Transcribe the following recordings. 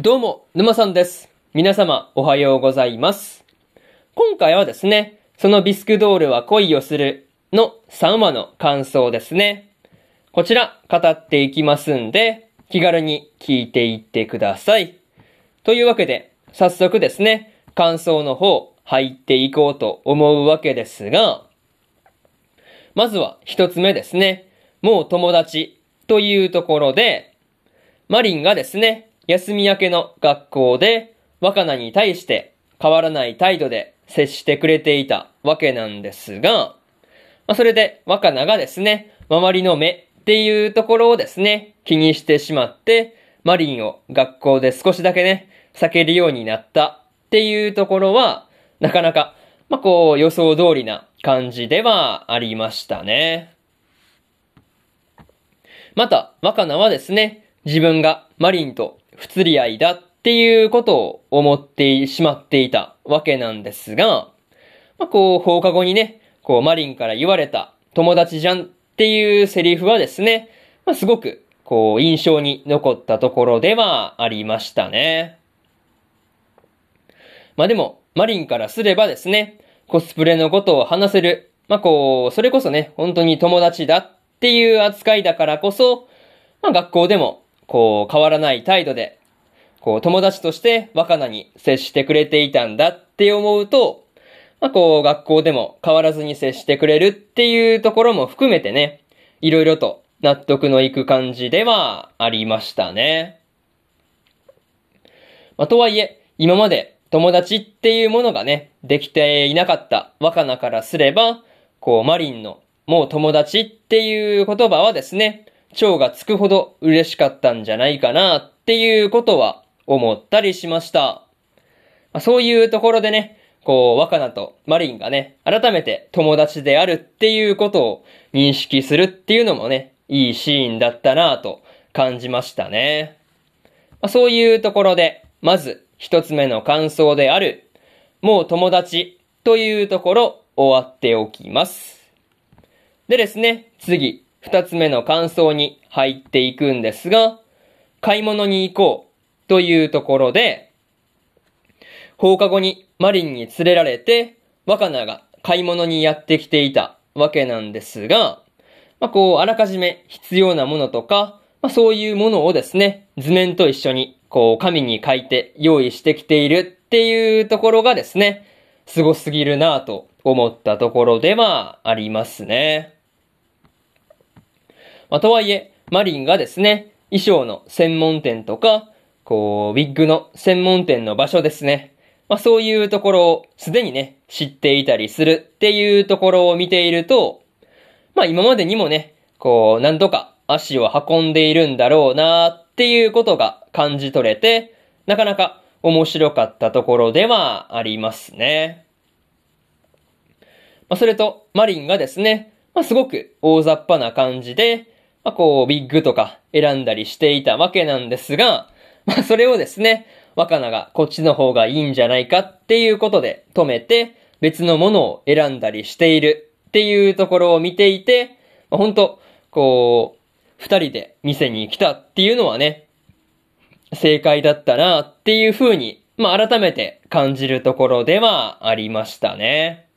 どうも、沼さんです。皆様、おはようございます。今回はですね、そのビスクドールは恋をするの3話の感想ですね。こちら、語っていきますんで、気軽に聞いていってください。というわけで、早速ですね、感想の方、入っていこうと思うわけですが、まずは一つ目ですね、もう友達というところで、マリンがですね、休み明けの学校で若菜に対して変わらない態度で接してくれていたわけなんですが、まあ、それで若菜がですね、周りの目っていうところをですね、気にしてしまって、マリンを学校で少しだけね、避けるようになったっていうところは、なかなか、まあ、こう予想通りな感じではありましたね。また、若菜はですね、自分がマリンと不釣り合いだっていうことを思ってしまっていたわけなんですが、まあ、こう、放課後にね、こう、マリンから言われた友達じゃんっていうセリフはですね、まあ、すごく、こう、印象に残ったところではありましたね。まあ、でも、マリンからすればですね、コスプレのことを話せる、まあ、こう、それこそね、本当に友達だっていう扱いだからこそ、まあ、学校でも、こう、変わらない態度で、こう、友達として若菜に接してくれていたんだって思うと、まあ、こう、学校でも変わらずに接してくれるっていうところも含めてね、いろいろと納得のいく感じではありましたね。まあ、とはいえ、今まで友達っていうものがね、できていなかった若菜からすれば、こう、マリンのもう友達っていう言葉はですね、蝶がつくほど嬉しかったんじゃないかなっていうことは思ったりしました。まあ、そういうところでね、こう、若菜とマリンがね、改めて友達であるっていうことを認識するっていうのもね、いいシーンだったなぁと感じましたね。まあ、そういうところで、まず一つ目の感想である、もう友達というところ終わっておきます。でですね、次、二つ目の感想に入っていくんですが、買い物に行こうというところで、放課後にマリンに連れられて、若菜が買い物にやってきていたわけなんですが、まあ、こう、あらかじめ必要なものとか、まあ、そういうものをですね、図面と一緒に、こう、紙に書いて用意してきているっていうところがですね、凄すぎるなぁと思ったところではありますね。まあ、とはいえ、マリンがですね、衣装の専門店とか、こう、ウィッグの専門店の場所ですね。まあ、そういうところをすでにね、知っていたりするっていうところを見ていると、まあ今までにもね、こう、何度か足を運んでいるんだろうなっていうことが感じ取れて、なかなか面白かったところではありますね。まあそれと、マリンがですね、まあすごく大雑把な感じで、まあこう、ビッグとか選んだりしていたわけなんですが、まあそれをですね、若菜がこっちの方がいいんじゃないかっていうことで止めて、別のものを選んだりしているっていうところを見ていて、まあ、本当こう、二人で店に来たっていうのはね、正解だったなっていう風に、まあ改めて感じるところではありましたね。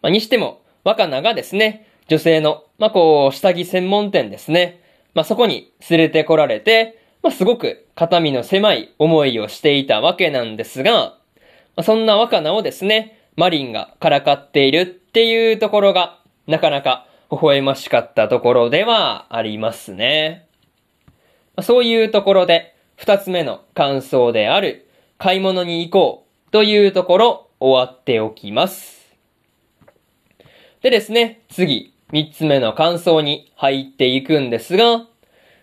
まあ、にしても、若菜がですね、女性の、まあこう、下着専門店ですね。まあそこに連れてこられて、まあすごく肩身の狭い思いをしていたわけなんですが、まあ、そんな若菜をですね、マリンがからかっているっていうところが、なかなか微笑ましかったところではありますね。まあ、そういうところで、二つ目の感想である、買い物に行こうというところ、終わっておきます。でですね、次、三つ目の感想に入っていくんですが、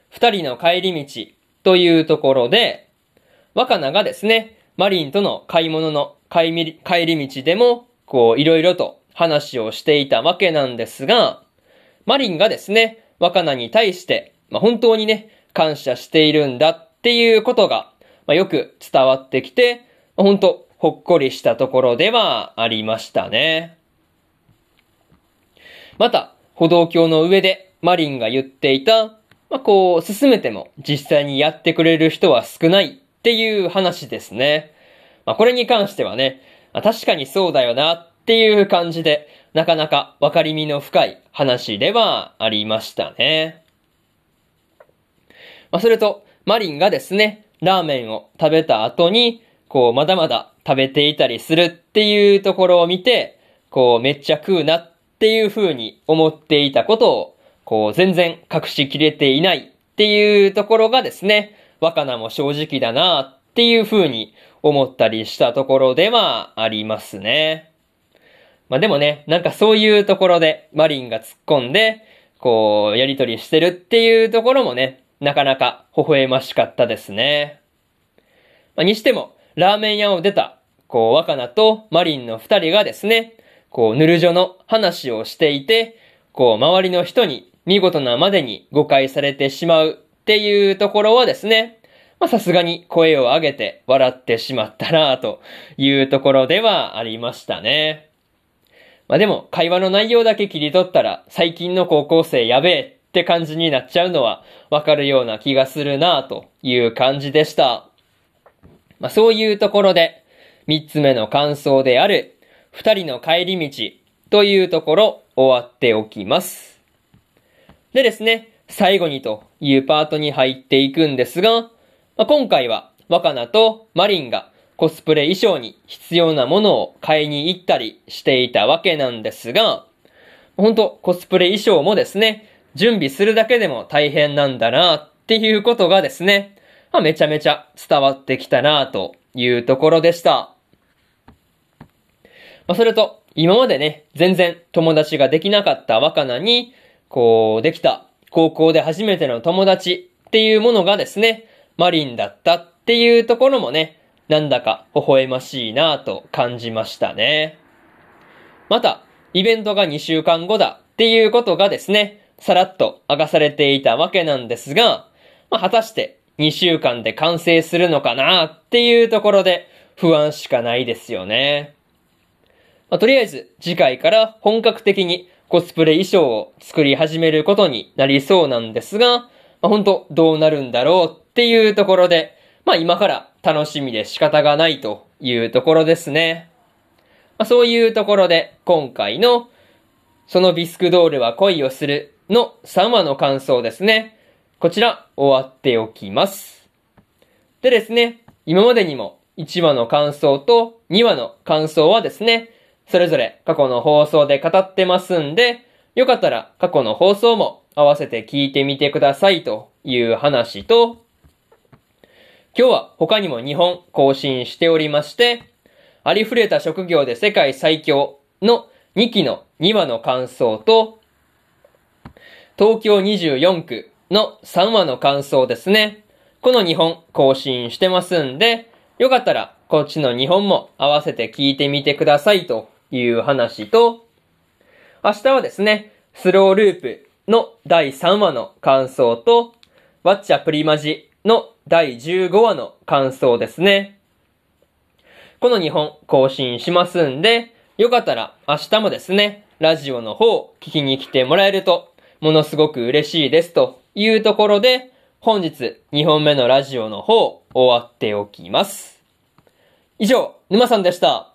二人の帰り道というところで、若菜がですね、マリンとの買い物の帰り道でも、こう、いろいろと話をしていたわけなんですが、マリンがですね、若菜に対して、まあ、本当にね、感謝しているんだっていうことが、まあ、よく伝わってきて、まあ、本当ほっこりしたところではありましたね。また、歩道橋の上でマリンが言っていた、まあ、こう、進めても実際にやってくれる人は少ないっていう話ですね。まあ、これに関してはね、まあ確かにそうだよなっていう感じで、なかなか分かりみの深い話ではありましたね。まあ、それと、マリンがですね、ラーメンを食べた後に、こう、まだまだ食べていたりするっていうところを見て、こう、めっちゃ食うなっっていう風に思っていたことを、こう、全然隠しきれていないっていうところがですね、若菜も正直だなっていう風に思ったりしたところではありますね。まあでもね、なんかそういうところでマリンが突っ込んで、こう、やりとりしてるっていうところもね、なかなか微笑ましかったですね。まあ、にしても、ラーメン屋を出た、こう、若菜とマリンの二人がですね、こう、ヌルジョの話をしていて、こう、周りの人に見事なまでに誤解されてしまうっていうところはですね、まあさすがに声を上げて笑ってしまったなというところではありましたね。まあでも会話の内容だけ切り取ったら最近の高校生やべえって感じになっちゃうのはわかるような気がするなという感じでした。まあそういうところで三つ目の感想である二人の帰り道というところ終わっておきます。でですね、最後にというパートに入っていくんですが、まあ、今回は若菜とマリンがコスプレ衣装に必要なものを買いに行ったりしていたわけなんですが、本当コスプレ衣装もですね、準備するだけでも大変なんだなっていうことがですね、まあ、めちゃめちゃ伝わってきたなというところでした。まあ、それと、今までね、全然友達ができなかった若菜に、こう、できた高校で初めての友達っていうものがですね、マリンだったっていうところもね、なんだか微笑ましいなぁと感じましたね。また、イベントが2週間後だっていうことがですね、さらっと明かされていたわけなんですが、まあ、果たして2週間で完成するのかなっていうところで不安しかないですよね。まあ、とりあえず次回から本格的にコスプレ衣装を作り始めることになりそうなんですが、まあ、本当どうなるんだろうっていうところで、まあ今から楽しみで仕方がないというところですね。まあ、そういうところで今回のそのビスクドールは恋をするの3話の感想ですね。こちら終わっておきます。でですね、今までにも1話の感想と2話の感想はですね、それぞれ過去の放送で語ってますんで、よかったら過去の放送も合わせて聞いてみてくださいという話と、今日は他にも2本更新しておりまして、ありふれた職業で世界最強の2期の2話の感想と、東京24区の3話の感想ですね。この2本更新してますんで、よかったらこっちの2本も合わせて聞いてみてくださいという話と、明日はですね、スローループの第3話の感想と、ワッチャプリマジの第15話の感想ですね。この2本更新しますんで、よかったら明日もですね、ラジオの方聞きに来てもらえると、ものすごく嬉しいですというところで、本日2本目のラジオの方終わっておきます。以上、沼さんでした。